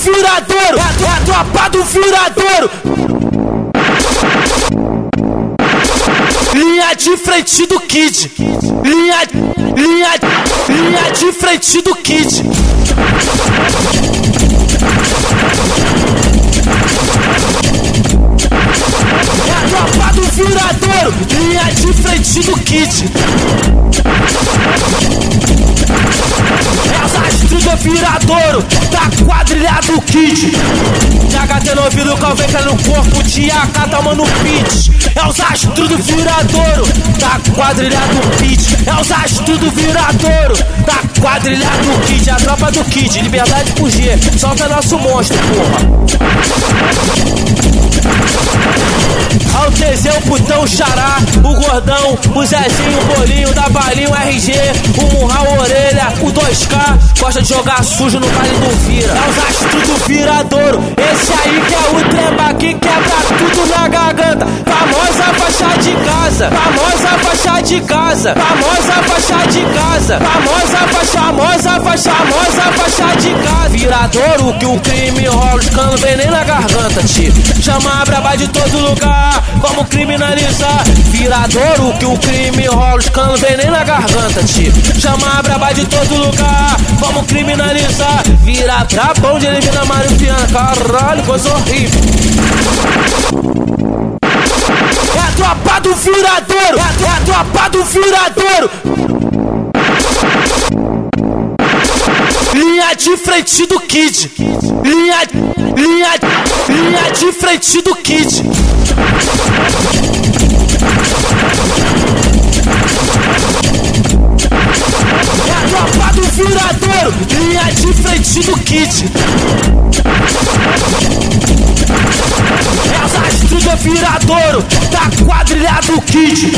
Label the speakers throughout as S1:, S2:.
S1: viradouro, é a tropa do viradouro. Linha de frente do Kid. Linha, linha, linha de frente do Kid. É tropa do viradouro. Linha de frente do Kid. Viradouro. Da quadrilha do Kid. THT no ouvido, calveca no corpo. Tiaca, toma no pitch. É os astros do viradouro. Da quadrilha do Kid. É os astros do viradouro. Da quadrilha do Kid. A tropa do Kid. Liberdade por G. Solta nosso monstro, porra. Ao Teseu, putão, xará, o gordão, o Zezinho, o bolinho, da balinha, o RG, o murra, o orelha, o 2K, gosta de jogar sujo no vale do vira. É os astros do viradouro, esse aí que é o tremba que quebra casa, famosa faixa de casa, famosa faixa de casa, famosa faixa, famosa faixa, famosa faixa de casa. Viradouro que o crime rola, os canos vem nem na garganta, tio. Chama a braba de todo lugar, vamos criminalizar. Viradouro que o crime rola, os canos vem nem na garganta, tio. Chama a braba de todo lugar, vamos criminalizar. Vira trapão de elimina Mário Piana, caralho, coisa horrível. Viradouro, é a, é tropa do viradouro. Linha de frente do Kid. Linha, linha, linha de frente do Kid. É tropa do viradouro. Linha de frente do Kid. Do viradouro. Da quadrilha do Kid.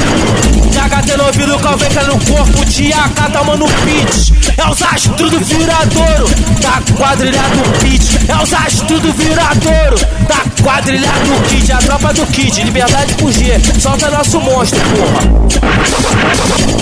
S1: THT no ouvido, calveca no corpo. Tiaca, toma no pitch. É os astros do viradouro. Da quadrilha do Kid. É os astros do viradouro. Da quadrilha do Kid. A tropa do Kid. Liberdade por G. Solta nosso monstro, porra.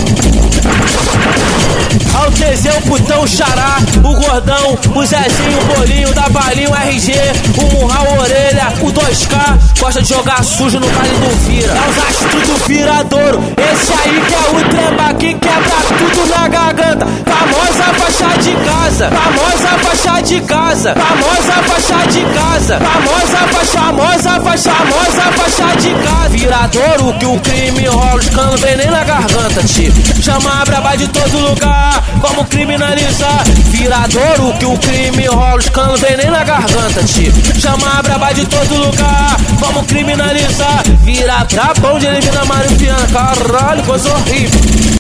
S1: Ao o putão, xará, o gordão, o Zezinho, o bolinho, da balinha, o RG, o murra, o orelha, o 2K, gosta de jogar sujo no vale do vira. É os astros do viradouro, esse aí que é o tremba que quebra tudo na garganta. Famosa faixa de casa, famosa faixa de casa, famosa faixa casa, famosa faixa, famosa faixa, famosa faixa de casa. Viradouro que o crime rola, os canos nem na garganta, tio. Chama a braba de todo lugar, vamos criminalizar. Viradouro que o crime rola, os canos nem na garganta, tio. Chama a braba de todo lugar, vamos criminalizar. Vira trapão de elimina Mário Piana, caralho, coisa horrível.